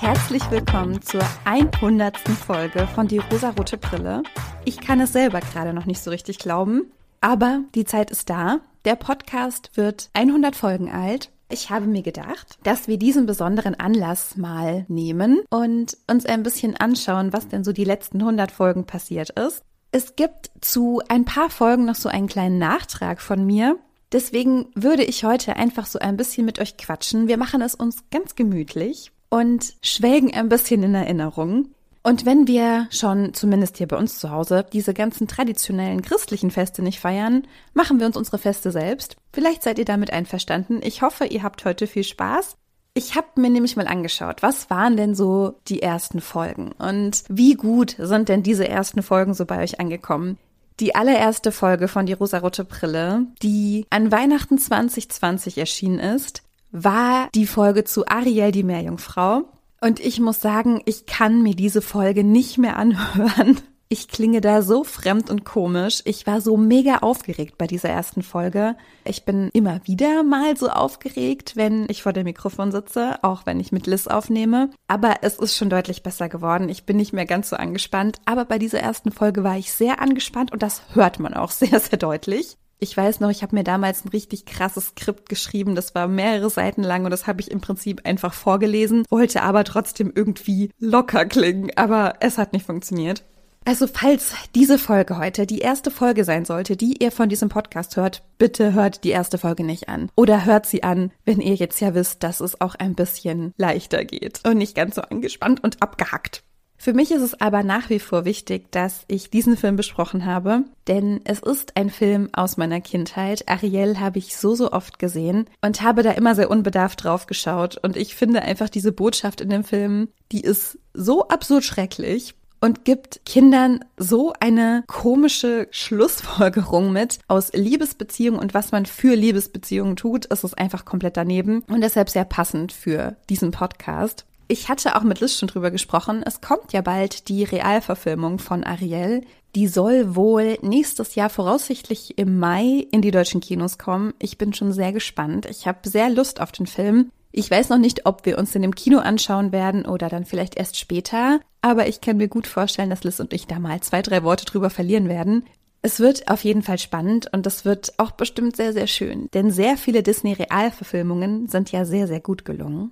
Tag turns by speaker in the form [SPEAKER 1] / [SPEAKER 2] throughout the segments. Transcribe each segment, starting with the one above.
[SPEAKER 1] Herzlich willkommen zur 100. Folge von Die rosarote Brille. Ich kann es selber gerade noch nicht so richtig glauben, aber die Zeit ist da. Der Podcast wird 100 Folgen alt. Ich habe mir gedacht, dass wir diesen besonderen Anlass mal nehmen und uns ein bisschen anschauen, was denn so die letzten 100 Folgen passiert ist. Es gibt zu ein paar Folgen noch so einen kleinen Nachtrag von mir. Deswegen würde ich heute einfach so ein bisschen mit euch quatschen. Wir machen es uns ganz gemütlich und schwelgen ein bisschen in Erinnerung. Und wenn wir schon, zumindest hier bei uns zu Hause, diese ganzen traditionellen christlichen Feste nicht feiern, machen wir uns unsere Feste selbst. Vielleicht seid ihr damit einverstanden. Ich hoffe, ihr habt heute viel Spaß. Ich habe mir nämlich mal angeschaut, was waren denn so die ersten Folgen und wie gut sind denn diese ersten Folgen so bei euch angekommen? Die allererste Folge von Die rosarote Brille, die an Weihnachten 2020 erschienen ist, war die Folge zu Ariel, die Meerjungfrau. Und ich muss sagen, ich kann mir diese Folge nicht mehr anhören. Ich klinge da so fremd und komisch. Ich war so mega aufgeregt bei dieser ersten Folge. Ich bin immer wieder mal so aufgeregt, wenn ich vor dem Mikrofon sitze, auch wenn ich mit Liz aufnehme. Aber es ist schon deutlich besser geworden. Ich bin nicht mehr ganz so angespannt. Aber bei dieser ersten Folge war ich sehr angespannt und das hört man auch sehr, sehr deutlich. Ich weiß noch, ich habe mir damals ein richtig krasses Skript geschrieben. Das war mehrere Seiten lang und das habe ich im Prinzip einfach vorgelesen, wollte aber trotzdem irgendwie locker klingen. Aber es hat nicht funktioniert. Also falls diese Folge heute die erste Folge sein sollte, die ihr von diesem Podcast hört, bitte hört die erste Folge nicht an. Oder hört sie an, wenn ihr jetzt ja wisst, dass es auch ein bisschen leichter geht und nicht ganz so angespannt und abgehackt. Für mich ist es aber nach wie vor wichtig, dass ich diesen Film besprochen habe, denn es ist ein Film aus meiner Kindheit. Ariel habe ich so, so oft gesehen und habe da immer sehr unbedarft drauf geschaut und ich finde einfach diese Botschaft in dem Film, die ist so absurd schrecklich und gibt Kindern so eine komische Schlussfolgerung mit aus Liebesbeziehungen und was man für Liebesbeziehungen tut, ist es einfach komplett daneben und deshalb sehr passend für diesen Podcast. Ich hatte auch mit Liz schon drüber gesprochen. Es kommt ja bald die Realverfilmung von Ariel. Die soll wohl nächstes Jahr voraussichtlich im Mai in die deutschen Kinos kommen. Ich bin schon sehr gespannt. Ich habe sehr Lust auf den Film. Ich weiß noch nicht, ob wir uns in dem Kino anschauen werden oder dann vielleicht erst später, aber ich kann mir gut vorstellen, dass Liz und ich da mal zwei, drei Worte drüber verlieren werden. Es wird auf jeden Fall spannend und das wird auch bestimmt sehr, sehr schön, denn sehr viele Disney-Realverfilmungen sind ja sehr, sehr gut gelungen.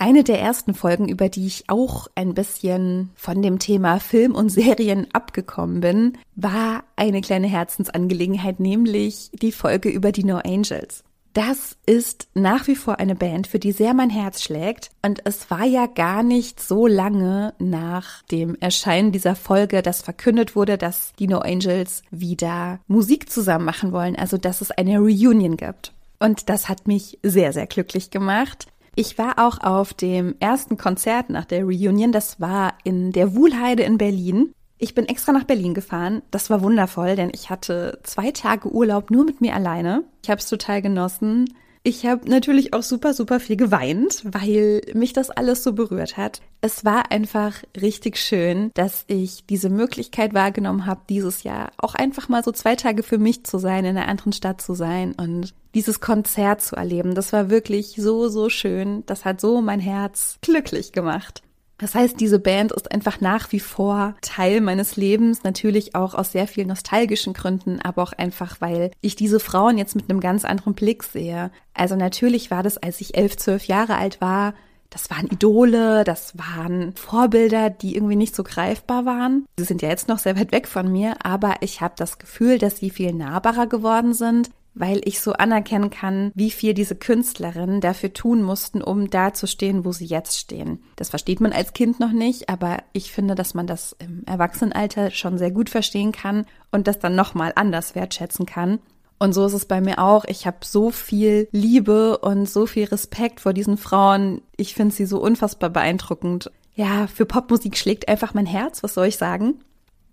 [SPEAKER 1] Eine der ersten Folgen, über die ich auch ein bisschen von dem Thema Film und Serien abgekommen bin, war eine kleine Herzensangelegenheit, nämlich die Folge über die No Angels. Das ist nach wie vor eine Band, für die sehr mein Herz schlägt. Und es war ja gar nicht so lange nach dem Erscheinen dieser Folge, dass verkündet wurde, dass die No Angels wieder Musik zusammen machen wollen, also dass es eine Reunion gibt. Und das hat mich sehr, sehr glücklich gemacht. Ich war auch auf dem ersten Konzert nach der Reunion. Das war in der Wuhlheide in Berlin. Ich bin extra nach Berlin gefahren. Das war wundervoll, denn ich hatte zwei Tage Urlaub nur mit mir alleine. Ich habe es total genossen. Ich habe natürlich auch super, super viel geweint, weil mich das alles so berührt hat. Es war einfach richtig schön, dass ich diese Möglichkeit wahrgenommen habe, dieses Jahr auch einfach mal so zwei Tage für mich zu sein, in einer anderen Stadt zu sein und dieses Konzert zu erleben. Das war wirklich so, so schön. Das hat so mein Herz glücklich gemacht. Das heißt, diese Band ist einfach nach wie vor Teil meines Lebens, natürlich auch aus sehr vielen nostalgischen Gründen, aber auch einfach, weil ich diese Frauen jetzt mit einem ganz anderen Blick sehe. Also natürlich war das, als ich elf, zwölf Jahre alt war, das waren Idole, das waren Vorbilder, die irgendwie nicht so greifbar waren. Sie sind ja jetzt noch sehr weit weg von mir, aber ich habe das Gefühl, dass sie viel nahbarer geworden sind weil ich so anerkennen kann, wie viel diese Künstlerinnen dafür tun mussten, um da zu stehen, wo sie jetzt stehen. Das versteht man als Kind noch nicht, aber ich finde, dass man das im Erwachsenenalter schon sehr gut verstehen kann und das dann nochmal anders wertschätzen kann. Und so ist es bei mir auch. Ich habe so viel Liebe und so viel Respekt vor diesen Frauen. Ich finde sie so unfassbar beeindruckend. Ja, für Popmusik schlägt einfach mein Herz, was soll ich sagen?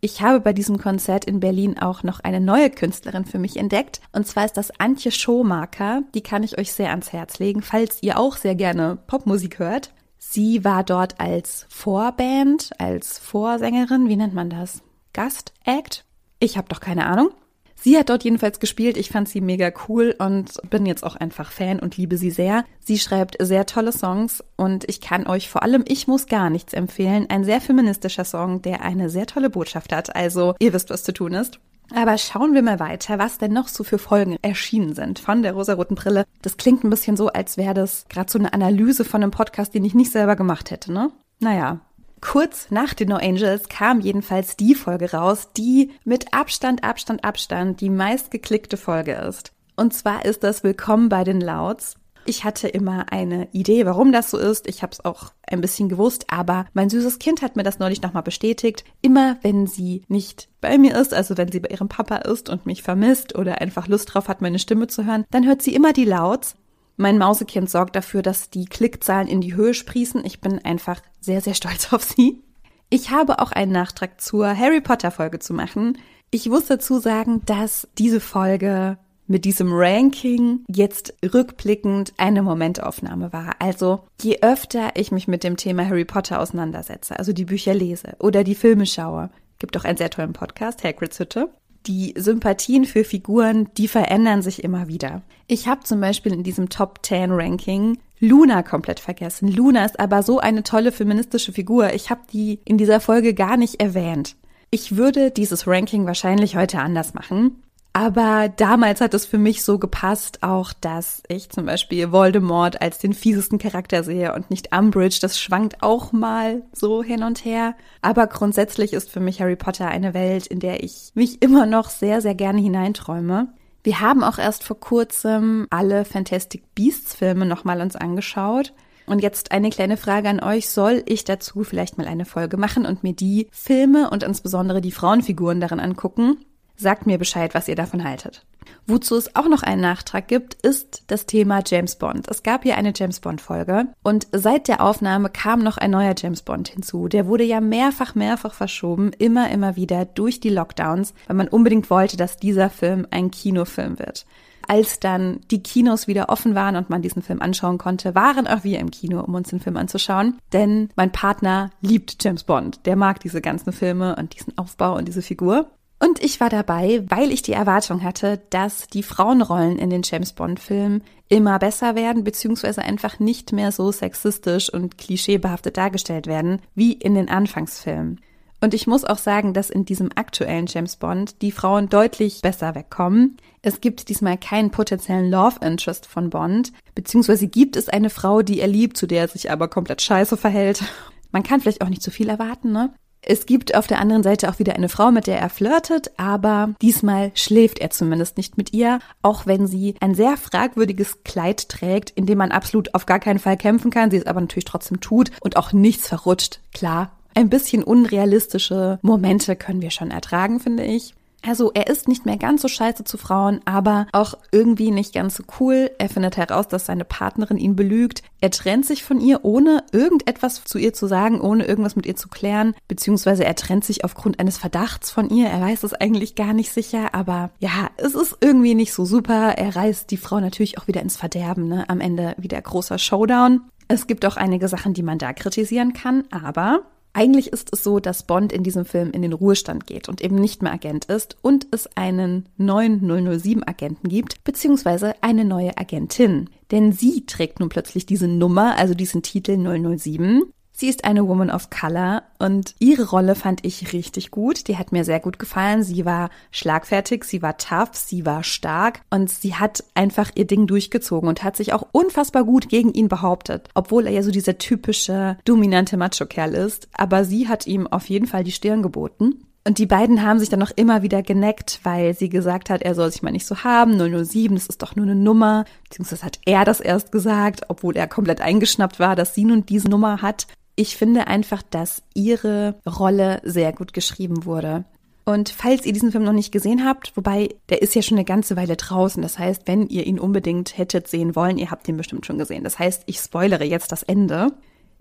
[SPEAKER 1] Ich habe bei diesem Konzert in Berlin auch noch eine neue Künstlerin für mich entdeckt. Und zwar ist das Antje Schomaker. Die kann ich euch sehr ans Herz legen, falls ihr auch sehr gerne Popmusik hört. Sie war dort als Vorband, als Vorsängerin, wie nennt man das? Gastact? Ich habe doch keine Ahnung. Sie hat dort jedenfalls gespielt. Ich fand sie mega cool und bin jetzt auch einfach Fan und liebe sie sehr. Sie schreibt sehr tolle Songs und ich kann euch vor allem Ich muss gar nichts empfehlen. Ein sehr feministischer Song, der eine sehr tolle Botschaft hat. Also ihr wisst, was zu tun ist. Aber schauen wir mal weiter, was denn noch so für Folgen erschienen sind von der rosaroten Brille. Das klingt ein bisschen so, als wäre das gerade so eine Analyse von einem Podcast, den ich nicht selber gemacht hätte, ne? Naja, Kurz nach den No Angels kam jedenfalls die Folge raus, die mit Abstand, Abstand, Abstand die meistgeklickte Folge ist. Und zwar ist das Willkommen bei den Louds. Ich hatte immer eine Idee, warum das so ist. Ich habe es auch ein bisschen gewusst, aber mein süßes Kind hat mir das neulich nochmal bestätigt. Immer wenn sie nicht bei mir ist, also wenn sie bei ihrem Papa ist und mich vermisst oder einfach Lust drauf hat, meine Stimme zu hören, dann hört sie immer die Louds. Mein Mausekind sorgt dafür, dass die Klickzahlen in die Höhe sprießen. Ich bin einfach sehr, sehr stolz auf sie. Ich habe auch einen Nachtrag zur Harry Potter Folge zu machen. Ich muss dazu sagen, dass diese Folge mit diesem Ranking jetzt rückblickend eine Momentaufnahme war. Also je öfter ich mich mit dem Thema Harry Potter auseinandersetze, also die Bücher lese oder die Filme schaue, gibt auch einen sehr tollen Podcast, Hagrid's Hütte, die Sympathien für Figuren, die verändern sich immer wieder. Ich habe zum Beispiel in diesem Top 10 Ranking Luna komplett vergessen. Luna ist aber so eine tolle feministische Figur. Ich habe die in dieser Folge gar nicht erwähnt. Ich würde dieses Ranking wahrscheinlich heute anders machen. Aber damals hat es für mich so gepasst, auch dass ich zum Beispiel Voldemort als den fiesesten Charakter sehe und nicht Umbridge. Das schwankt auch mal so hin und her. Aber grundsätzlich ist für mich Harry Potter eine Welt, in der ich mich immer noch sehr, sehr gerne hineinträume. Wir haben auch erst vor kurzem alle Fantastic Beasts Filme nochmal uns angeschaut. Und jetzt eine kleine Frage an euch. Soll ich dazu vielleicht mal eine Folge machen und mir die Filme und insbesondere die Frauenfiguren darin angucken? Sagt mir Bescheid, was ihr davon haltet. Wozu es auch noch einen Nachtrag gibt, ist das Thema James Bond. Es gab hier eine James Bond Folge und seit der Aufnahme kam noch ein neuer James Bond hinzu. Der wurde ja mehrfach, mehrfach verschoben, immer, immer wieder durch die Lockdowns, weil man unbedingt wollte, dass dieser Film ein Kinofilm wird. Als dann die Kinos wieder offen waren und man diesen Film anschauen konnte, waren auch wir im Kino, um uns den Film anzuschauen. Denn mein Partner liebt James Bond. Der mag diese ganzen Filme und diesen Aufbau und diese Figur. Und ich war dabei, weil ich die Erwartung hatte, dass die Frauenrollen in den James Bond-Filmen immer besser werden, beziehungsweise einfach nicht mehr so sexistisch und klischeebehaftet dargestellt werden wie in den Anfangsfilmen. Und ich muss auch sagen, dass in diesem aktuellen James Bond die Frauen deutlich besser wegkommen. Es gibt diesmal keinen potenziellen Love Interest von Bond, beziehungsweise gibt es eine Frau, die er liebt, zu der er sich aber komplett scheiße verhält. Man kann vielleicht auch nicht zu viel erwarten, ne? Es gibt auf der anderen Seite auch wieder eine Frau, mit der er flirtet, aber diesmal schläft er zumindest nicht mit ihr, auch wenn sie ein sehr fragwürdiges Kleid trägt, in dem man absolut auf gar keinen Fall kämpfen kann, sie es aber natürlich trotzdem tut und auch nichts verrutscht. Klar, ein bisschen unrealistische Momente können wir schon ertragen, finde ich. Also er ist nicht mehr ganz so scheiße zu Frauen, aber auch irgendwie nicht ganz so cool. Er findet heraus, dass seine Partnerin ihn belügt. Er trennt sich von ihr, ohne irgendetwas zu ihr zu sagen, ohne irgendwas mit ihr zu klären, beziehungsweise er trennt sich aufgrund eines Verdachts von ihr. Er weiß es eigentlich gar nicht sicher, aber ja, es ist irgendwie nicht so super. Er reißt die Frau natürlich auch wieder ins Verderben, ne? Am Ende wieder großer Showdown. Es gibt auch einige Sachen, die man da kritisieren kann, aber eigentlich ist es so, dass Bond in diesem Film in den Ruhestand geht und eben nicht mehr Agent ist und es einen neuen 007-Agenten gibt, beziehungsweise eine neue Agentin. Denn sie trägt nun plötzlich diese Nummer, also diesen Titel 007 Sie ist eine Woman of Color und ihre Rolle fand ich richtig gut. Die hat mir sehr gut gefallen. Sie war schlagfertig, sie war tough, sie war stark und sie hat einfach ihr Ding durchgezogen und hat sich auch unfassbar gut gegen ihn behauptet. Obwohl er ja so dieser typische dominante Macho-Kerl ist. Aber sie hat ihm auf jeden Fall die Stirn geboten. Und die beiden haben sich dann noch immer wieder geneckt, weil sie gesagt hat, er soll sich mal nicht so haben. 007, das ist doch nur eine Nummer. Beziehungsweise hat er das erst gesagt, obwohl er komplett eingeschnappt war, dass sie nun diese Nummer hat ich finde einfach, dass ihre Rolle sehr gut geschrieben wurde. Und falls ihr diesen Film noch nicht gesehen habt, wobei der ist ja schon eine ganze Weile draußen, das heißt, wenn ihr ihn unbedingt hättet sehen wollen, ihr habt ihn bestimmt schon gesehen. Das heißt, ich spoilere jetzt das Ende,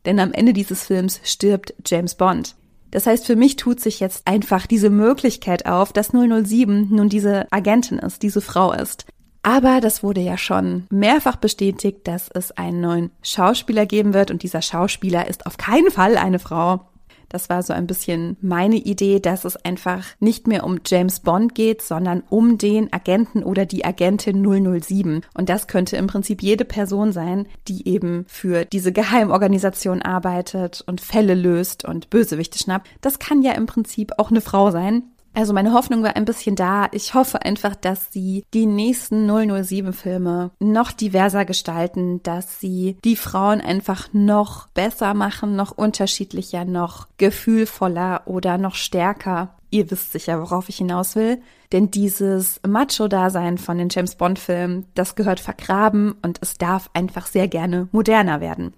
[SPEAKER 1] denn am Ende dieses Films stirbt James Bond. Das heißt, für mich tut sich jetzt einfach diese Möglichkeit auf, dass 007 nun diese Agentin ist, diese Frau ist. Aber das wurde ja schon mehrfach bestätigt, dass es einen neuen Schauspieler geben wird und dieser Schauspieler ist auf keinen Fall eine Frau. Das war so ein bisschen meine Idee, dass es einfach nicht mehr um James Bond geht, sondern um den Agenten oder die Agentin 007. Und das könnte im Prinzip jede Person sein, die eben für diese Geheimorganisation arbeitet und Fälle löst und Bösewichte schnappt. Das kann ja im Prinzip auch eine Frau sein, also meine Hoffnung war ein bisschen da. Ich hoffe einfach, dass sie die nächsten 007-Filme noch diverser gestalten, dass sie die Frauen einfach noch besser machen, noch unterschiedlicher, noch gefühlvoller oder noch stärker. Ihr wisst sicher, worauf ich hinaus will. Denn dieses Macho-Dasein von den James Bond-Filmen, das gehört vergraben und es darf einfach sehr gerne moderner werden.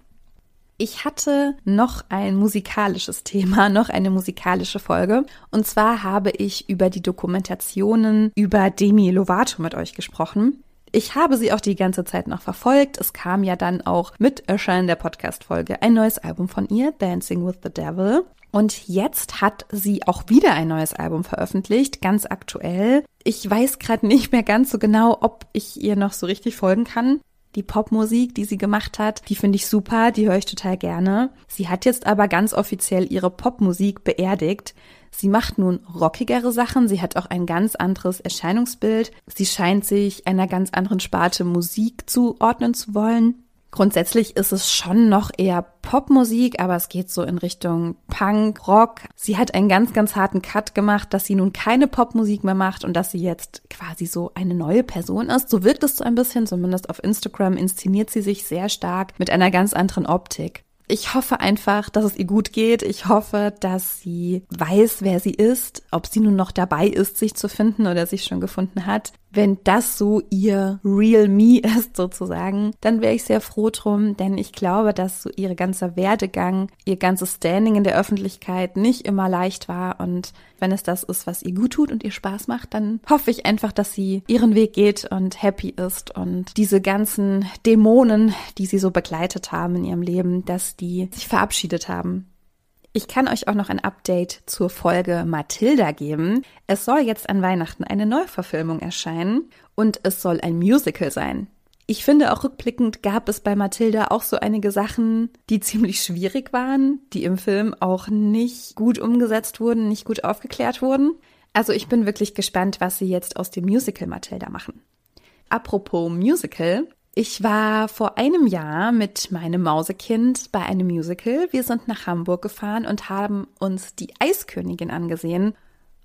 [SPEAKER 1] Ich hatte noch ein musikalisches Thema, noch eine musikalische Folge. Und zwar habe ich über die Dokumentationen über Demi Lovato mit euch gesprochen. Ich habe sie auch die ganze Zeit noch verfolgt. Es kam ja dann auch mit Erscheinen der Podcast-Folge ein neues Album von ihr, Dancing with the Devil. Und jetzt hat sie auch wieder ein neues Album veröffentlicht, ganz aktuell. Ich weiß gerade nicht mehr ganz so genau, ob ich ihr noch so richtig folgen kann. Die Popmusik, die sie gemacht hat, die finde ich super, die höre ich total gerne. Sie hat jetzt aber ganz offiziell ihre Popmusik beerdigt. Sie macht nun rockigere Sachen, sie hat auch ein ganz anderes Erscheinungsbild. Sie scheint sich einer ganz anderen Sparte Musik zuordnen zu wollen. Grundsätzlich ist es schon noch eher Popmusik, aber es geht so in Richtung Punk, Rock. Sie hat einen ganz, ganz harten Cut gemacht, dass sie nun keine Popmusik mehr macht und dass sie jetzt quasi so eine neue Person ist. So wirkt es so ein bisschen, zumindest auf Instagram inszeniert sie sich sehr stark mit einer ganz anderen Optik. Ich hoffe einfach, dass es ihr gut geht. Ich hoffe, dass sie weiß, wer sie ist, ob sie nun noch dabei ist, sich zu finden oder sich schon gefunden hat. Wenn das so ihr Real Me ist sozusagen, dann wäre ich sehr froh drum, denn ich glaube, dass so ihr ganzer Werdegang, ihr ganzes Standing in der Öffentlichkeit nicht immer leicht war und wenn es das ist, was ihr gut tut und ihr Spaß macht, dann hoffe ich einfach, dass sie ihren Weg geht und happy ist und diese ganzen Dämonen, die sie so begleitet haben in ihrem Leben, dass die sich verabschiedet haben. Ich kann euch auch noch ein Update zur Folge Mathilda geben. Es soll jetzt an Weihnachten eine Neuverfilmung erscheinen und es soll ein Musical sein. Ich finde auch rückblickend gab es bei Mathilda auch so einige Sachen, die ziemlich schwierig waren, die im Film auch nicht gut umgesetzt wurden, nicht gut aufgeklärt wurden. Also ich bin wirklich gespannt, was sie jetzt aus dem Musical Mathilda machen. Apropos Musical, ich war vor einem Jahr mit meinem Mausekind bei einem Musical. Wir sind nach Hamburg gefahren und haben uns die Eiskönigin angesehen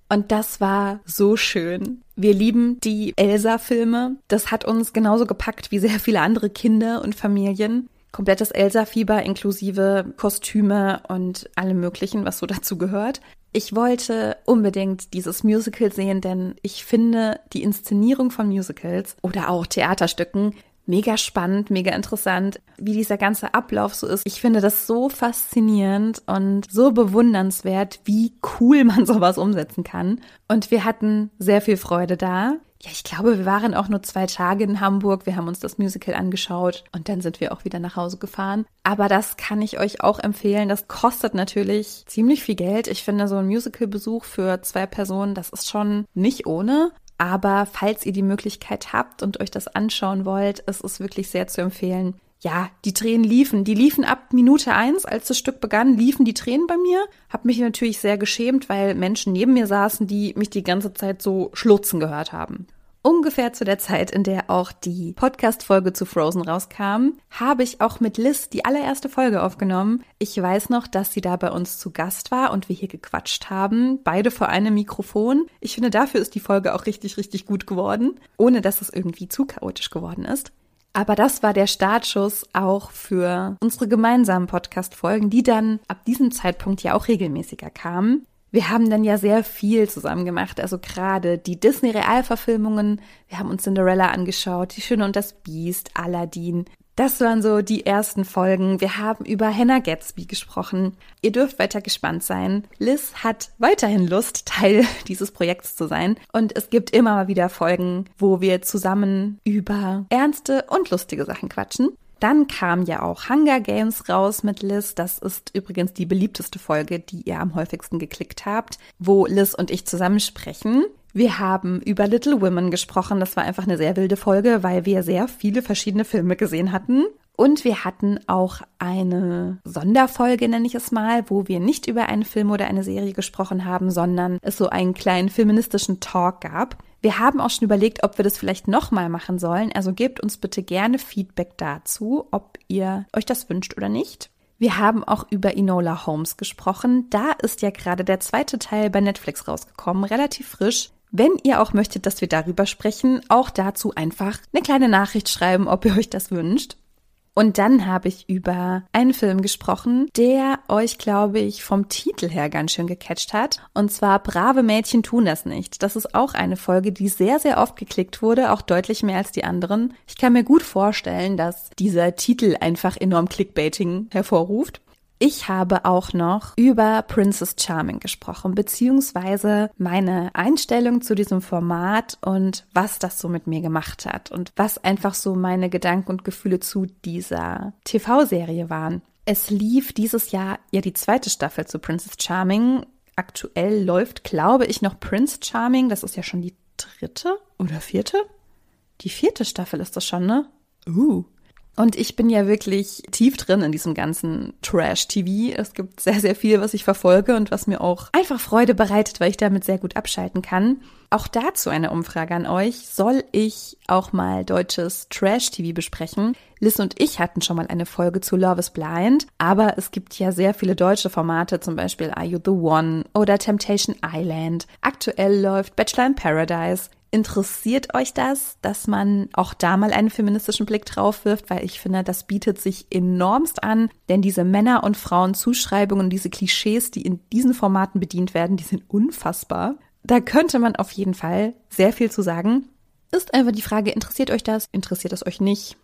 [SPEAKER 1] und das war so schön. Wir lieben die Elsa-Filme. Das hat uns genauso gepackt wie sehr viele andere Kinder und Familien. Komplettes Elsa-Fieber inklusive Kostüme und allem Möglichen, was so dazu gehört. Ich wollte unbedingt dieses Musical sehen, denn ich finde die Inszenierung von Musicals oder auch Theaterstücken mega spannend, mega interessant, wie dieser ganze Ablauf so ist. Ich finde das so faszinierend und so bewundernswert, wie cool man sowas umsetzen kann. Und wir hatten sehr viel Freude da. Ja, ich glaube, wir waren auch nur zwei Tage in Hamburg. Wir haben uns das Musical angeschaut und dann sind wir auch wieder nach Hause gefahren. Aber das kann ich euch auch empfehlen. Das kostet natürlich ziemlich viel Geld. Ich finde, so ein Musical-Besuch für zwei Personen, das ist schon nicht ohne. Aber falls ihr die Möglichkeit habt und euch das anschauen wollt, es ist wirklich sehr zu empfehlen. Ja, die Tränen liefen. Die liefen ab Minute eins, als das Stück begann, liefen die Tränen bei mir. Hab mich natürlich sehr geschämt, weil Menschen neben mir saßen, die mich die ganze Zeit so schlutzen gehört haben. Ungefähr zu der Zeit, in der auch die Podcast-Folge zu Frozen rauskam, habe ich auch mit Liz die allererste Folge aufgenommen. Ich weiß noch, dass sie da bei uns zu Gast war und wir hier gequatscht haben, beide vor einem Mikrofon. Ich finde, dafür ist die Folge auch richtig, richtig gut geworden, ohne dass es irgendwie zu chaotisch geworden ist. Aber das war der Startschuss auch für unsere gemeinsamen Podcast-Folgen, die dann ab diesem Zeitpunkt ja auch regelmäßiger kamen. Wir haben dann ja sehr viel zusammen gemacht, also gerade die Disney-Realverfilmungen. Wir haben uns Cinderella angeschaut, Die Schöne und das Biest, Aladdin. Das waren so die ersten Folgen. Wir haben über Hannah Gatsby gesprochen. Ihr dürft weiter gespannt sein. Liz hat weiterhin Lust, Teil dieses Projekts zu sein. Und es gibt immer mal wieder Folgen, wo wir zusammen über ernste und lustige Sachen quatschen. Dann kam ja auch Hunger Games raus mit Liz. Das ist übrigens die beliebteste Folge, die ihr am häufigsten geklickt habt, wo Liz und ich zusammen sprechen. Wir haben über Little Women gesprochen. Das war einfach eine sehr wilde Folge, weil wir sehr viele verschiedene Filme gesehen hatten. Und wir hatten auch eine Sonderfolge, nenne ich es mal, wo wir nicht über einen Film oder eine Serie gesprochen haben, sondern es so einen kleinen feministischen Talk gab. Wir haben auch schon überlegt, ob wir das vielleicht nochmal machen sollen. Also gebt uns bitte gerne Feedback dazu, ob ihr euch das wünscht oder nicht. Wir haben auch über Enola Holmes gesprochen. Da ist ja gerade der zweite Teil bei Netflix rausgekommen, relativ frisch. Wenn ihr auch möchtet, dass wir darüber sprechen, auch dazu einfach eine kleine Nachricht schreiben, ob ihr euch das wünscht. Und dann habe ich über einen Film gesprochen, der euch, glaube ich, vom Titel her ganz schön gecatcht hat. Und zwar Brave Mädchen tun das nicht. Das ist auch eine Folge, die sehr, sehr oft geklickt wurde, auch deutlich mehr als die anderen. Ich kann mir gut vorstellen, dass dieser Titel einfach enorm Clickbaiting hervorruft. Ich habe auch noch über Princess Charming gesprochen, beziehungsweise meine Einstellung zu diesem Format und was das so mit mir gemacht hat und was einfach so meine Gedanken und Gefühle zu dieser TV-Serie waren. Es lief dieses Jahr ja die zweite Staffel zu Princess Charming. Aktuell läuft, glaube ich, noch Prince Charming. Das ist ja schon die dritte oder vierte? Die vierte Staffel ist das schon, ne? Uh, und ich bin ja wirklich tief drin in diesem ganzen Trash-TV. Es gibt sehr, sehr viel, was ich verfolge und was mir auch einfach Freude bereitet, weil ich damit sehr gut abschalten kann. Auch dazu eine Umfrage an euch. Soll ich auch mal deutsches Trash-TV besprechen? Liz und ich hatten schon mal eine Folge zu Love is Blind, aber es gibt ja sehr viele deutsche Formate, zum Beispiel Are You the One oder Temptation Island. Aktuell läuft Bachelor in Paradise. Interessiert euch das, dass man auch da mal einen feministischen Blick drauf wirft? Weil ich finde, das bietet sich enormst an, denn diese Männer- und Frauenzuschreibungen, diese Klischees, die in diesen Formaten bedient werden, die sind unfassbar. Da könnte man auf jeden Fall sehr viel zu sagen. Ist einfach die Frage, interessiert euch das? Interessiert es euch nicht?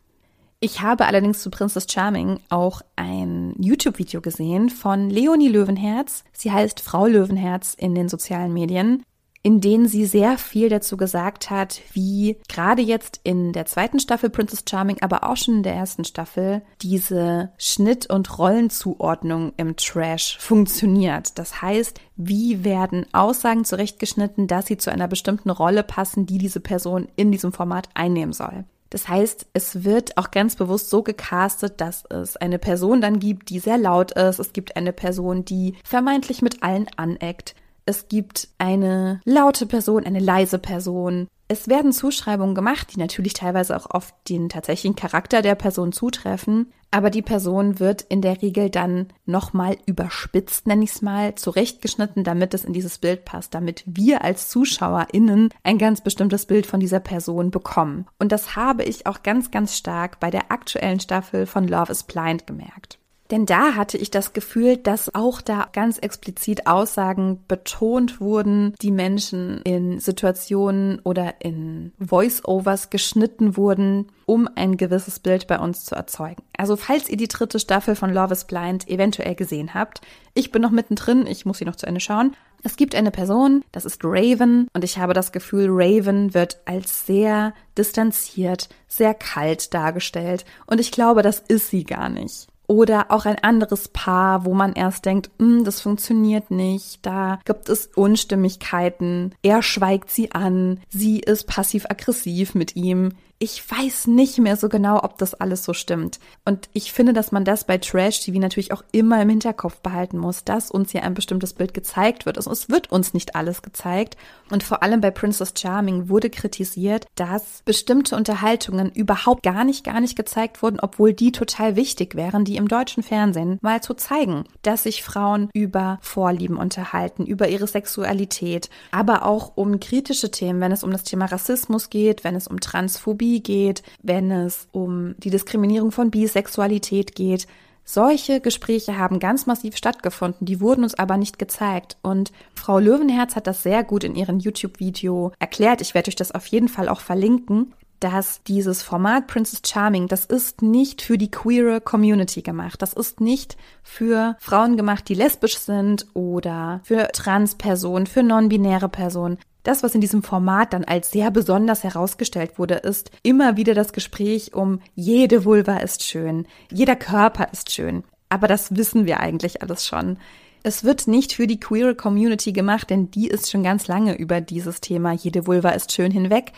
[SPEAKER 1] Ich habe allerdings zu Princess Charming auch ein YouTube-Video gesehen von Leonie Löwenherz. Sie heißt Frau Löwenherz in den sozialen Medien in denen sie sehr viel dazu gesagt hat, wie gerade jetzt in der zweiten Staffel Princess Charming, aber auch schon in der ersten Staffel diese Schnitt- und Rollenzuordnung im Trash funktioniert. Das heißt, wie werden Aussagen zurechtgeschnitten, dass sie zu einer bestimmten Rolle passen, die diese Person in diesem Format einnehmen soll. Das heißt, es wird auch ganz bewusst so gecastet, dass es eine Person dann gibt, die sehr laut ist. Es gibt eine Person, die vermeintlich mit allen aneckt. Es gibt eine laute Person, eine leise Person. Es werden Zuschreibungen gemacht, die natürlich teilweise auch auf den tatsächlichen Charakter der Person zutreffen, aber die Person wird in der Regel dann nochmal überspitzt, nenne ich es mal, zurechtgeschnitten, damit es in dieses Bild passt, damit wir als ZuschauerInnen ein ganz bestimmtes Bild von dieser Person bekommen. Und das habe ich auch ganz, ganz stark bei der aktuellen Staffel von Love is Blind gemerkt. Denn da hatte ich das Gefühl, dass auch da ganz explizit Aussagen betont wurden, die Menschen in Situationen oder in Voice-Overs geschnitten wurden, um ein gewisses Bild bei uns zu erzeugen. Also falls ihr die dritte Staffel von Love is Blind eventuell gesehen habt, ich bin noch mittendrin, ich muss sie noch zu Ende schauen. Es gibt eine Person, das ist Raven, und ich habe das Gefühl, Raven wird als sehr distanziert, sehr kalt dargestellt, und ich glaube, das ist sie gar nicht. Oder auch ein anderes Paar, wo man erst denkt, hm, das funktioniert nicht, da gibt es Unstimmigkeiten. Er schweigt sie an, sie ist passiv-aggressiv mit ihm ich weiß nicht mehr so genau, ob das alles so stimmt. Und ich finde, dass man das bei Trash TV natürlich auch immer im Hinterkopf behalten muss, dass uns hier ein bestimmtes Bild gezeigt wird. Also es wird uns nicht alles gezeigt. Und vor allem bei Princess Charming wurde kritisiert, dass bestimmte Unterhaltungen überhaupt gar nicht, gar nicht gezeigt wurden, obwohl die total wichtig wären, die im deutschen Fernsehen mal zu zeigen, dass sich Frauen über Vorlieben unterhalten, über ihre Sexualität, aber auch um kritische Themen, wenn es um das Thema Rassismus geht, wenn es um Transphobie Homophobie geht, wenn es um die Diskriminierung von Bisexualität geht. Solche Gespräche haben ganz massiv stattgefunden, die wurden uns aber nicht gezeigt. Und Frau Löwenherz hat das sehr gut in ihrem YouTube-Video erklärt. Ich werde euch das auf jeden Fall auch verlinken dass dieses Format Princess Charming, das ist nicht für die queere Community gemacht. Das ist nicht für Frauen gemacht, die lesbisch sind oder für Transpersonen, für non-binäre Personen. Das, was in diesem Format dann als sehr besonders herausgestellt wurde, ist immer wieder das Gespräch um jede Vulva ist schön, jeder Körper ist schön. Aber das wissen wir eigentlich alles schon. Es wird nicht für die queere Community gemacht, denn die ist schon ganz lange über dieses Thema jede Vulva ist schön hinweg.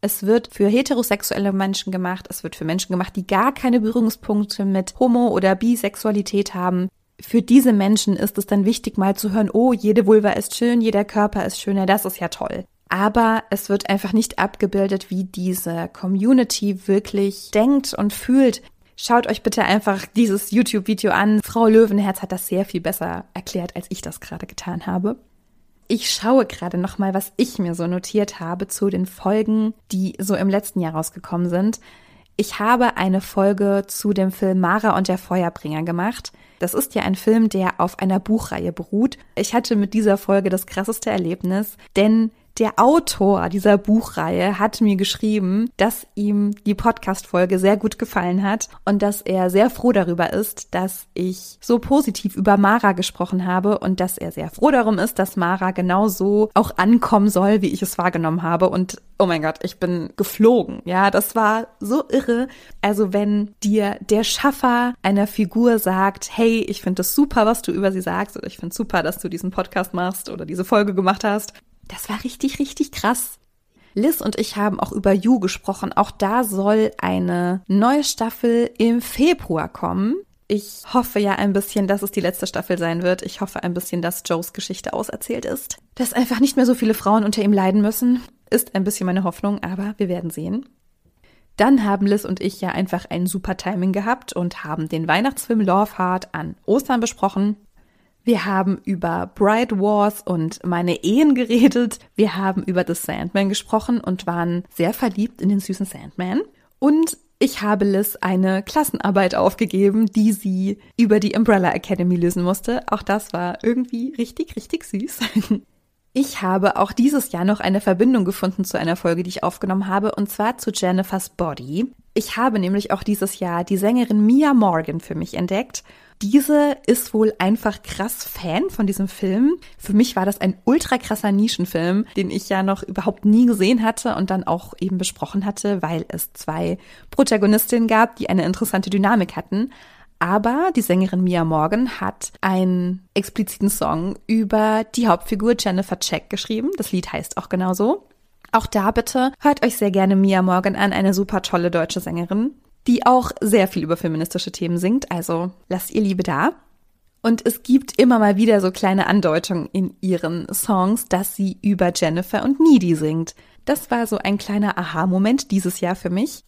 [SPEAKER 1] Es wird für heterosexuelle Menschen gemacht, es wird für Menschen gemacht, die gar keine Berührungspunkte mit Homo- oder Bisexualität haben. Für diese Menschen ist es dann wichtig, mal zu hören, oh, jede Vulva ist schön, jeder Körper ist schöner, das ist ja toll. Aber es wird einfach nicht abgebildet, wie diese Community wirklich denkt und fühlt. Schaut euch bitte einfach dieses YouTube-Video an. Frau Löwenherz hat das sehr viel besser erklärt, als ich das gerade getan habe. Ich schaue gerade noch mal, was ich mir so notiert habe zu den Folgen, die so im letzten Jahr rausgekommen sind. Ich habe eine Folge zu dem Film Mara und der Feuerbringer gemacht. Das ist ja ein Film, der auf einer Buchreihe beruht. Ich hatte mit dieser Folge das krasseste Erlebnis, denn der Autor dieser Buchreihe hat mir geschrieben, dass ihm die Podcast-Folge sehr gut gefallen hat und dass er sehr froh darüber ist, dass ich so positiv über Mara gesprochen habe und dass er sehr froh darum ist, dass Mara genauso auch ankommen soll, wie ich es wahrgenommen habe. Und oh mein Gott, ich bin geflogen. Ja, das war so irre. Also wenn dir der Schaffer einer Figur sagt, hey, ich finde es super, was du über sie sagst, oder ich finde es super, dass du diesen Podcast machst oder diese Folge gemacht hast, das war richtig, richtig krass. Liz und ich haben auch über You gesprochen. Auch da soll eine neue Staffel im Februar kommen. Ich hoffe ja ein bisschen, dass es die letzte Staffel sein wird. Ich hoffe ein bisschen, dass Joes Geschichte auserzählt ist. Dass einfach nicht mehr so viele Frauen unter ihm leiden müssen. Ist ein bisschen meine Hoffnung, aber wir werden sehen. Dann haben Liz und ich ja einfach ein super Timing gehabt und haben den Weihnachtsfilm Love Heart an Ostern besprochen. Wir haben über Bride Wars und meine Ehen geredet. Wir haben über The Sandman gesprochen und waren sehr verliebt in den süßen Sandman. Und ich habe Liz eine Klassenarbeit aufgegeben, die sie über die Umbrella Academy lösen musste. Auch das war irgendwie richtig, richtig süß. Ich habe auch dieses Jahr noch eine Verbindung gefunden zu einer Folge, die ich aufgenommen habe, und zwar zu Jennifer's Body. Ich habe nämlich auch dieses Jahr die Sängerin Mia Morgan für mich entdeckt diese ist wohl einfach krass Fan von diesem Film. Für mich war das ein ultra krasser Nischenfilm, den ich ja noch überhaupt nie gesehen hatte und dann auch eben besprochen hatte, weil es zwei Protagonistinnen gab, die eine interessante Dynamik hatten. Aber die Sängerin Mia Morgan hat einen expliziten Song über die Hauptfigur Jennifer Check geschrieben. Das Lied heißt auch genauso. Auch da bitte hört euch sehr gerne Mia Morgan an, eine super tolle deutsche Sängerin die auch sehr viel über feministische Themen singt, also lasst ihr Liebe da. Und es gibt immer mal wieder so kleine Andeutungen in ihren Songs, dass sie über Jennifer und Needy singt. Das war so ein kleiner Aha-Moment dieses Jahr für mich.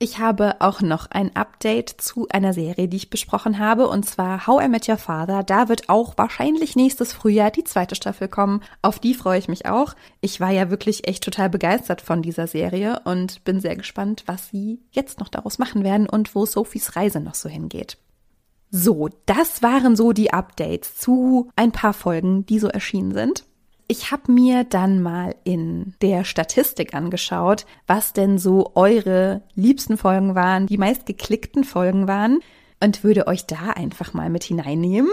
[SPEAKER 1] Ich habe auch noch ein Update zu einer Serie, die ich besprochen habe, und zwar How I Met Your Father. Da wird auch wahrscheinlich nächstes Frühjahr die zweite Staffel kommen. Auf die freue ich mich auch. Ich war ja wirklich echt total begeistert von dieser Serie und bin sehr gespannt, was sie jetzt noch daraus machen werden und wo Sophies Reise noch so hingeht. So, das waren so die Updates zu ein paar Folgen, die so erschienen sind. Ich habe mir dann mal in der Statistik angeschaut, was denn so eure liebsten Folgen waren, die meist geklickten Folgen waren und würde euch da einfach mal mit hineinnehmen.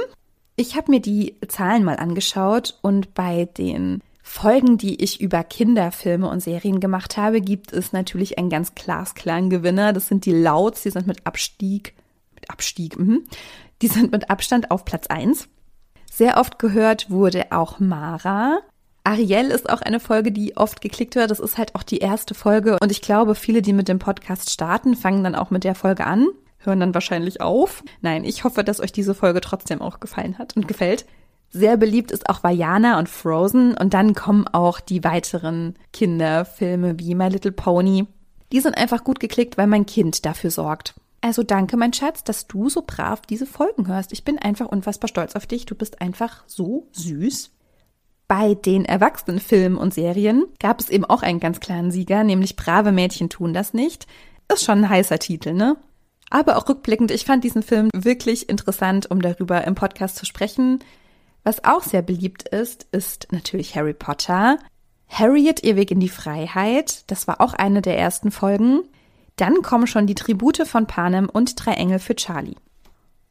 [SPEAKER 1] Ich habe mir die Zahlen mal angeschaut und bei den Folgen, die ich über Kinderfilme und Serien gemacht habe, gibt es natürlich einen ganz glasklaren Gewinner. Das sind die Louds, die sind mit Abstieg, mit Abstieg, mh, die sind mit Abstand auf Platz eins. Sehr oft gehört wurde auch Mara. Ariel ist auch eine Folge, die oft geklickt wird. Das ist halt auch die erste Folge. Und ich glaube, viele, die mit dem Podcast starten, fangen dann auch mit der Folge an, hören dann wahrscheinlich auf. Nein, ich hoffe, dass euch diese Folge trotzdem auch gefallen hat und gefällt. Sehr beliebt ist auch Vajana und Frozen. Und dann kommen auch die weiteren Kinderfilme wie My Little Pony. Die sind einfach gut geklickt, weil mein Kind dafür sorgt. Also danke, mein Schatz, dass du so brav diese Folgen hörst. Ich bin einfach unfassbar stolz auf dich. Du bist einfach so süß. Bei den Erwachsenenfilmen und Serien gab es eben auch einen ganz klaren Sieger, nämlich Brave Mädchen tun das nicht. Ist schon ein heißer Titel, ne? Aber auch rückblickend, ich fand diesen Film wirklich interessant, um darüber im Podcast zu sprechen. Was auch sehr beliebt ist, ist natürlich Harry Potter. Harriet, ihr Weg in die Freiheit, das war auch eine der ersten Folgen. Dann kommen schon die Tribute von Panem und Drei Engel für Charlie.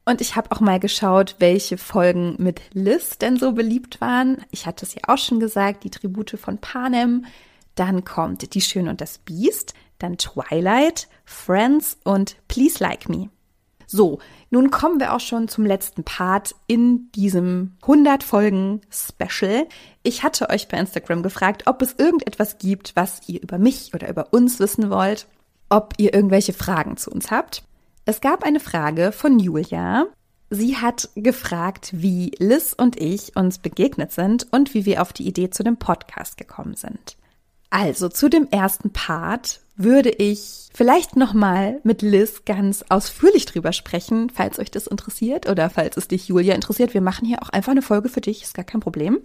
[SPEAKER 1] Und ich habe auch mal geschaut, welche Folgen mit Liz denn so beliebt waren. Ich hatte es ja auch schon gesagt, die Tribute von Panem. Dann kommt Die Schöne und das Biest, dann Twilight, Friends und Please Like Me. So, nun kommen wir auch schon zum letzten Part in diesem 100 Folgen Special. Ich hatte euch bei Instagram gefragt, ob es irgendetwas gibt, was ihr über mich oder über uns wissen wollt, ob ihr irgendwelche Fragen zu uns habt. Es gab eine Frage von Julia. Sie hat gefragt, wie Liz und ich uns begegnet sind und wie wir auf die Idee zu dem Podcast gekommen sind. Also zu dem ersten Part würde ich vielleicht nochmal mit Liz ganz ausführlich drüber sprechen, falls euch das interessiert oder falls es dich, Julia, interessiert. Wir machen hier auch einfach eine Folge für dich, ist gar kein Problem.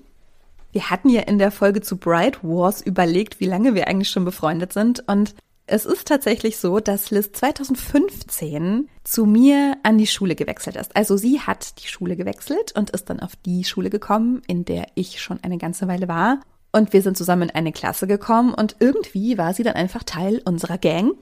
[SPEAKER 1] Wir hatten ja in der Folge zu Bright Wars überlegt, wie lange wir eigentlich schon befreundet sind und es ist tatsächlich so, dass Liz 2015 zu mir an die Schule gewechselt ist. Also sie hat die Schule gewechselt und ist dann auf die Schule gekommen, in der ich schon eine ganze Weile war. Und wir sind zusammen in eine Klasse gekommen und irgendwie war sie dann einfach Teil unserer Gang.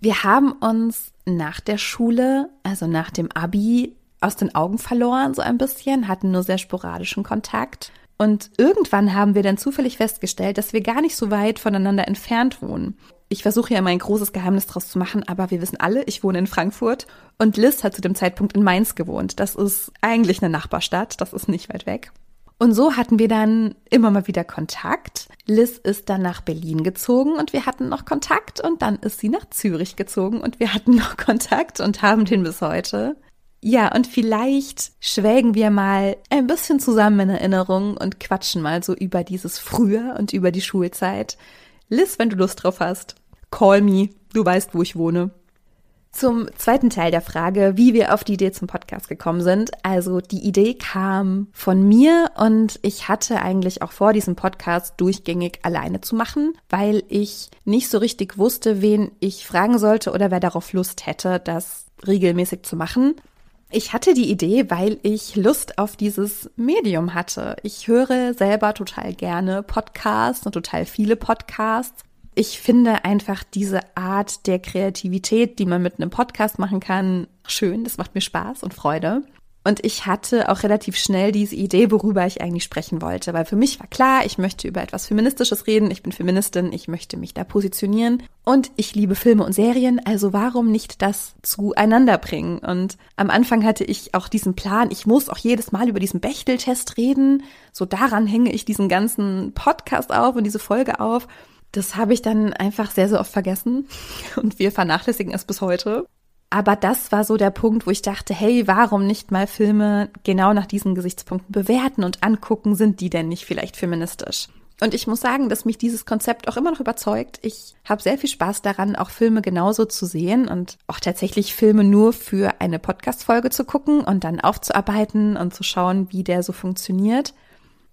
[SPEAKER 1] Wir haben uns nach der Schule, also nach dem Abi, aus den Augen verloren, so ein bisschen, hatten nur sehr sporadischen Kontakt. Und irgendwann haben wir dann zufällig festgestellt, dass wir gar nicht so weit voneinander entfernt wohnen. Ich versuche ja immer ein großes Geheimnis draus zu machen, aber wir wissen alle, ich wohne in Frankfurt und Liz hat zu dem Zeitpunkt in Mainz gewohnt. Das ist eigentlich eine Nachbarstadt, das ist nicht weit weg. Und so hatten wir dann immer mal wieder Kontakt. Liz ist dann nach Berlin gezogen und wir hatten noch Kontakt und dann ist sie nach Zürich gezogen und wir hatten noch Kontakt und haben den bis heute. Ja, und vielleicht schwelgen wir mal ein bisschen zusammen in Erinnerung und quatschen mal so über dieses Früher und über die Schulzeit. Liz, wenn du Lust drauf hast, call me, du weißt, wo ich wohne. Zum zweiten Teil der Frage, wie wir auf die Idee zum Podcast gekommen sind. Also die Idee kam von mir und ich hatte eigentlich auch vor, diesen Podcast durchgängig alleine zu machen, weil ich nicht so richtig wusste, wen ich fragen sollte oder wer darauf Lust hätte, das regelmäßig zu machen. Ich hatte die Idee, weil ich Lust auf dieses Medium hatte. Ich höre selber total gerne Podcasts und total viele Podcasts ich finde einfach diese Art der Kreativität, die man mit einem Podcast machen kann, schön. Das macht mir Spaß und Freude. Und ich hatte auch relativ schnell diese Idee, worüber ich eigentlich sprechen wollte, weil für mich war klar, ich möchte über etwas Feministisches reden, ich bin Feministin, ich möchte mich da positionieren und ich liebe Filme und Serien, also warum nicht das zueinander bringen? Und am Anfang hatte ich auch diesen Plan, ich muss auch jedes Mal über diesen Bechteltest reden, so daran hänge ich diesen ganzen Podcast auf und diese Folge auf. Das habe ich dann einfach sehr, sehr oft vergessen und wir vernachlässigen es bis heute. Aber das war so der Punkt, wo ich dachte, hey, warum nicht mal Filme genau nach diesen Gesichtspunkten bewerten und angucken, sind die denn nicht vielleicht feministisch? Und ich muss sagen, dass mich dieses Konzept auch immer noch überzeugt. Ich habe sehr viel Spaß daran, auch Filme genauso zu sehen und auch tatsächlich Filme nur für eine Podcast-Folge zu gucken und dann aufzuarbeiten und zu schauen, wie der so funktioniert.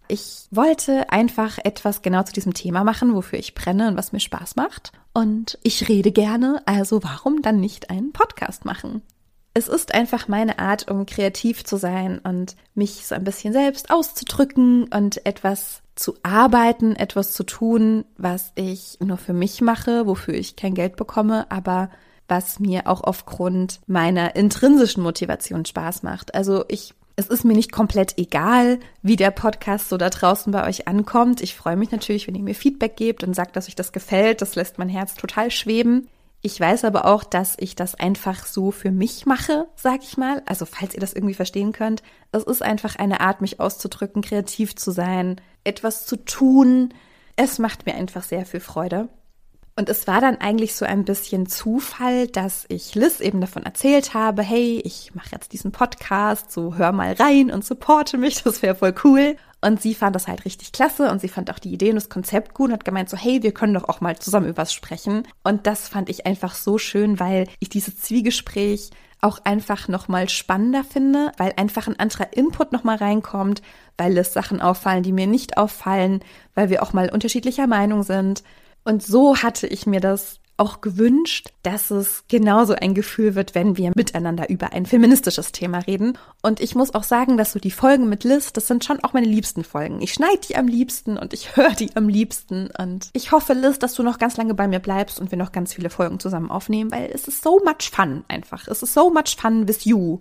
[SPEAKER 1] Ich wollte einfach etwas genau zu diesem Thema machen, wofür ich brenne und was mir Spaß macht. Und ich rede gerne, also warum dann nicht einen Podcast machen? Es ist einfach meine Art, um kreativ zu sein und mich so ein bisschen selbst auszudrücken und etwas zu arbeiten, etwas zu tun, was ich nur für mich mache, wofür ich kein Geld bekomme, aber was mir auch aufgrund meiner intrinsischen Motivation Spaß macht. Also ich es ist mir nicht komplett egal, wie der Podcast so da draußen bei euch ankommt. Ich freue mich natürlich, wenn ihr mir Feedback gebt und sagt, dass euch das gefällt. Das lässt mein Herz total schweben. Ich weiß aber auch, dass ich das einfach so für mich mache, sag ich mal. Also falls ihr das irgendwie verstehen könnt, es ist einfach eine Art, mich auszudrücken, kreativ zu sein, etwas zu tun. Es macht mir einfach sehr viel Freude. Und es war dann eigentlich so ein bisschen Zufall, dass ich Liz eben davon erzählt habe, hey, ich mache jetzt diesen Podcast, so hör mal rein und supporte mich, das wäre voll cool. Und sie fand das halt richtig klasse und sie fand auch die Idee und das Konzept gut und hat gemeint so, hey, wir können doch auch mal zusammen über was sprechen. Und das fand ich einfach so schön, weil ich dieses Zwiegespräch auch einfach nochmal spannender finde, weil einfach ein anderer Input nochmal reinkommt, weil es Sachen auffallen, die mir nicht auffallen, weil wir auch mal unterschiedlicher Meinung sind und so hatte ich mir das auch gewünscht, dass es genauso ein Gefühl wird, wenn wir miteinander über ein feministisches Thema reden. Und ich muss auch sagen, dass so die Folgen mit Liz, das sind schon auch meine liebsten Folgen. Ich schneide die am liebsten und ich höre die am liebsten. Und ich hoffe, Liz, dass du noch ganz lange bei mir bleibst und wir noch ganz viele Folgen zusammen aufnehmen, weil es ist so much fun einfach. Es ist so much fun with you.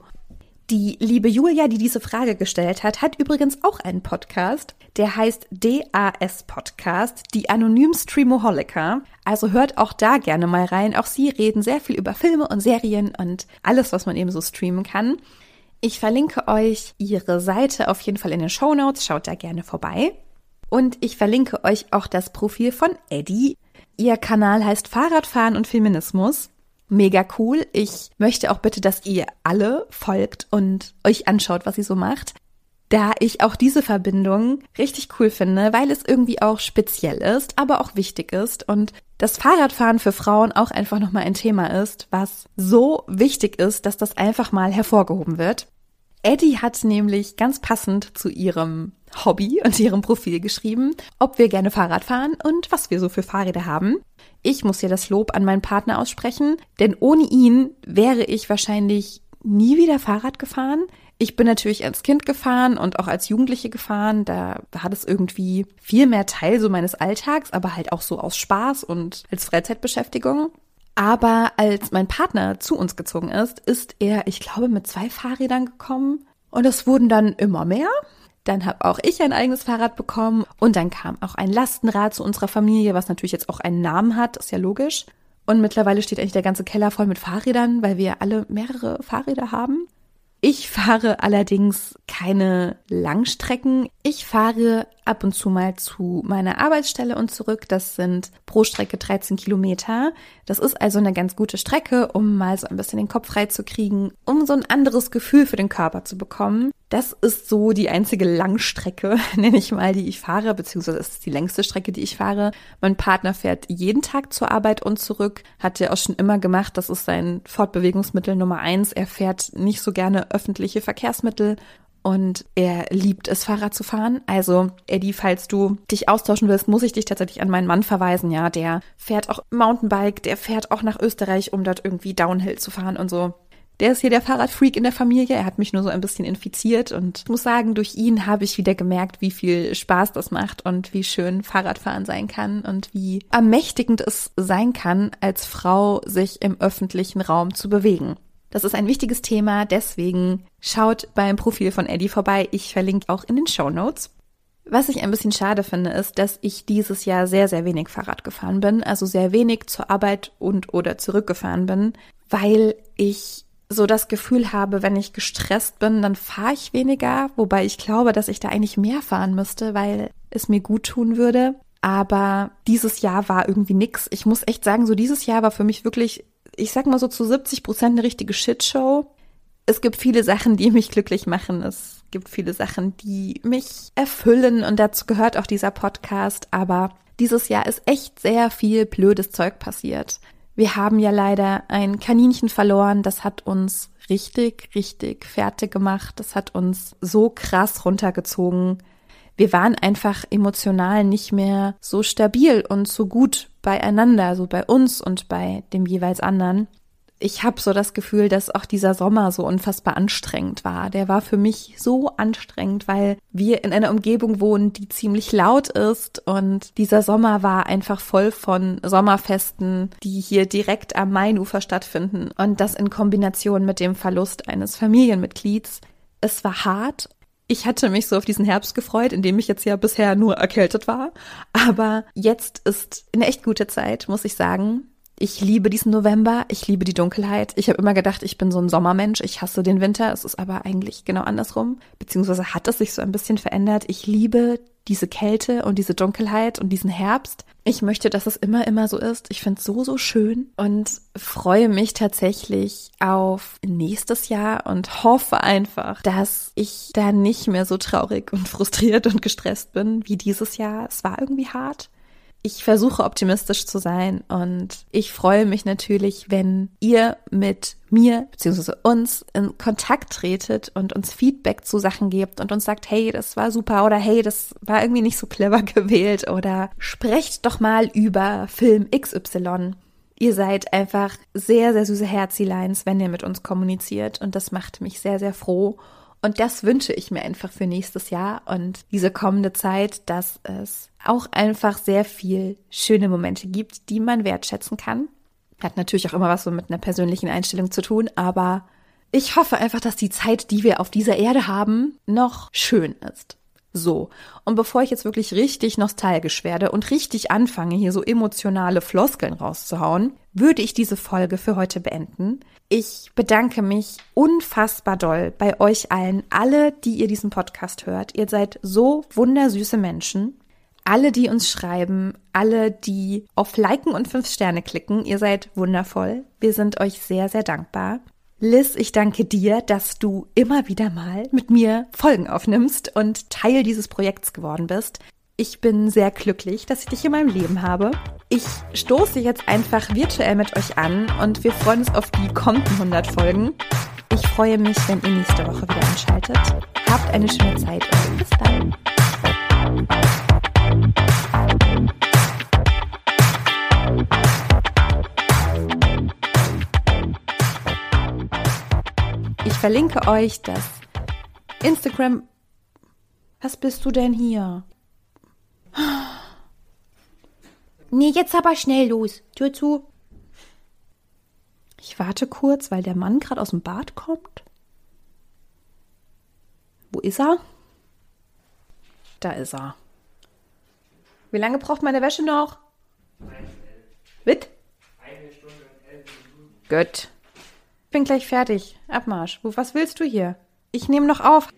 [SPEAKER 1] Die liebe Julia, die diese Frage gestellt hat, hat übrigens auch einen Podcast. Der heißt DAS Podcast, die Anonym Streamoholiker. Also hört auch da gerne mal rein. Auch sie reden sehr viel über Filme und Serien und alles, was man eben so streamen kann. Ich verlinke euch ihre Seite auf jeden Fall in den Show Notes. Schaut da gerne vorbei. Und ich verlinke euch auch das Profil von Eddie. Ihr Kanal heißt Fahrradfahren und Feminismus. Mega cool. Ich möchte auch bitte, dass ihr alle folgt und euch anschaut, was sie so macht da ich auch diese Verbindung richtig cool finde, weil es irgendwie auch speziell ist, aber auch wichtig ist und das Fahrradfahren für Frauen auch einfach nochmal ein Thema ist, was so wichtig ist, dass das einfach mal hervorgehoben wird. Eddie hat nämlich ganz passend zu ihrem Hobby und ihrem Profil geschrieben, ob wir gerne Fahrrad fahren und was wir so für Fahrräder haben. Ich muss hier das Lob an meinen Partner aussprechen, denn ohne ihn wäre ich wahrscheinlich nie wieder Fahrrad gefahren. Ich bin natürlich als Kind gefahren und auch als Jugendliche gefahren. Da hat es irgendwie viel mehr Teil so meines Alltags, aber halt auch so aus Spaß und als Freizeitbeschäftigung. Aber als mein Partner zu uns gezogen ist, ist er, ich glaube, mit zwei Fahrrädern gekommen. Und es wurden dann immer mehr. Dann habe auch ich ein eigenes Fahrrad bekommen. Und dann kam auch ein Lastenrad zu unserer Familie, was natürlich jetzt auch einen Namen hat, ist ja logisch. Und mittlerweile steht eigentlich der ganze Keller voll mit Fahrrädern, weil wir alle mehrere Fahrräder haben. Ich fahre allerdings keine Langstrecken. Ich fahre ab und zu mal zu meiner Arbeitsstelle und zurück. Das sind pro Strecke 13 Kilometer. Das ist also eine ganz gute Strecke, um mal so ein bisschen den Kopf frei zu kriegen, um so ein anderes Gefühl für den Körper zu bekommen. Das ist so die einzige Langstrecke, nenne ich mal, die ich fahre, beziehungsweise es ist die längste Strecke, die ich fahre. Mein Partner fährt jeden Tag zur Arbeit und zurück, hat er auch schon immer gemacht. Das ist sein Fortbewegungsmittel Nummer eins. Er fährt nicht so gerne öffentliche Verkehrsmittel und er liebt es, Fahrrad zu fahren. Also, Eddie, falls du dich austauschen willst, muss ich dich tatsächlich an meinen Mann verweisen. Ja, der fährt auch Mountainbike, der fährt auch nach Österreich, um dort irgendwie Downhill zu fahren und so. Der ist hier der Fahrradfreak in der Familie. Er hat mich nur so ein bisschen infiziert und muss sagen, durch ihn habe ich wieder gemerkt, wie viel Spaß das macht und wie schön Fahrradfahren sein kann und wie ermächtigend es sein kann, als Frau sich im öffentlichen Raum zu bewegen. Das ist ein wichtiges Thema, deswegen schaut beim Profil von Eddie vorbei. Ich verlinke auch in den Show Notes. Was ich ein bisschen schade finde, ist, dass ich dieses Jahr sehr, sehr wenig Fahrrad gefahren bin, also sehr wenig zur Arbeit und oder zurückgefahren bin, weil ich so das Gefühl habe, wenn ich gestresst bin, dann fahre ich weniger, wobei ich glaube, dass ich da eigentlich mehr fahren müsste, weil es mir gut tun würde. Aber dieses Jahr war irgendwie nix. Ich muss echt sagen, so dieses Jahr war für mich wirklich, ich sag mal so zu 70 Prozent eine richtige Shitshow. Es gibt viele Sachen, die mich glücklich machen. Es gibt viele Sachen, die mich erfüllen und dazu gehört auch dieser Podcast. Aber dieses Jahr ist echt sehr viel blödes Zeug passiert. Wir haben ja leider ein Kaninchen verloren. Das hat uns richtig, richtig fertig gemacht. Das hat uns so krass runtergezogen. Wir waren einfach emotional nicht mehr so stabil und so gut beieinander, so bei uns und bei dem jeweils anderen ich habe so das Gefühl, dass auch dieser Sommer so unfassbar anstrengend war. Der war für mich so anstrengend, weil wir in einer Umgebung wohnen, die ziemlich laut ist und dieser Sommer war einfach voll von Sommerfesten, die hier direkt am Mainufer stattfinden und das in Kombination mit dem Verlust eines Familienmitglieds. Es war hart ich hatte mich so auf diesen Herbst gefreut, in dem ich jetzt ja bisher nur erkältet war. Aber jetzt ist eine echt gute Zeit, muss ich sagen. Ich liebe diesen November, ich liebe die Dunkelheit. Ich habe immer gedacht, ich bin so ein Sommermensch, ich hasse den Winter. Es ist aber eigentlich genau andersrum, beziehungsweise hat es sich so ein bisschen verändert. Ich liebe diese Kälte und diese Dunkelheit und diesen Herbst. Ich möchte, dass es immer, immer so ist. Ich finde es so, so schön und freue mich tatsächlich auf nächstes Jahr und hoffe einfach, dass ich da nicht mehr so traurig und frustriert und gestresst bin wie dieses Jahr. Es war irgendwie hart ich versuche optimistisch zu sein und ich freue mich natürlich, wenn ihr mit mir bzw. uns in Kontakt tretet und uns Feedback zu Sachen gebt und uns sagt, hey, das war super oder hey, das war irgendwie nicht so clever gewählt oder sprecht doch mal über Film XY. Ihr seid einfach sehr, sehr süße Herzileins, wenn ihr mit uns kommuniziert und das macht mich sehr, sehr froh und das wünsche ich mir einfach für nächstes Jahr und diese kommende Zeit, dass es auch einfach sehr viel schöne Momente gibt, die man wertschätzen kann. Hat natürlich auch immer was so mit einer persönlichen Einstellung zu tun, aber ich hoffe einfach, dass die Zeit, die wir auf dieser Erde haben, noch schön ist. So. Und bevor ich jetzt wirklich richtig nostalgisch werde und richtig anfange, hier so emotionale Floskeln rauszuhauen, würde ich diese Folge für heute beenden. Ich bedanke mich unfassbar doll bei euch allen, alle, die ihr diesen Podcast hört. Ihr seid so wundersüße Menschen. alle, die uns schreiben, alle, die auf Liken und fünf Sterne klicken. Ihr seid wundervoll. Wir sind euch sehr, sehr dankbar. Liz, ich danke dir, dass du immer wieder mal mit mir Folgen aufnimmst und Teil dieses Projekts geworden bist. Ich bin sehr glücklich, dass ich dich in meinem Leben habe. Ich stoße jetzt einfach virtuell mit euch an und wir freuen uns auf die kommenden 100 Folgen. Ich freue mich, wenn ihr nächste Woche wieder einschaltet. Habt eine schöne Zeit und bis dann. Ich verlinke euch das Instagram. Was bist du denn hier? Nee, jetzt aber schnell los. Tür zu. Ich warte kurz, weil der Mann gerade aus dem Bad kommt. Wo ist er? Da ist er. Wie lange braucht meine Wäsche noch? Mit? Eine Stunde und elf Minuten. Gut bin gleich fertig. Abmarsch. Was willst du hier? Ich nehme noch auf.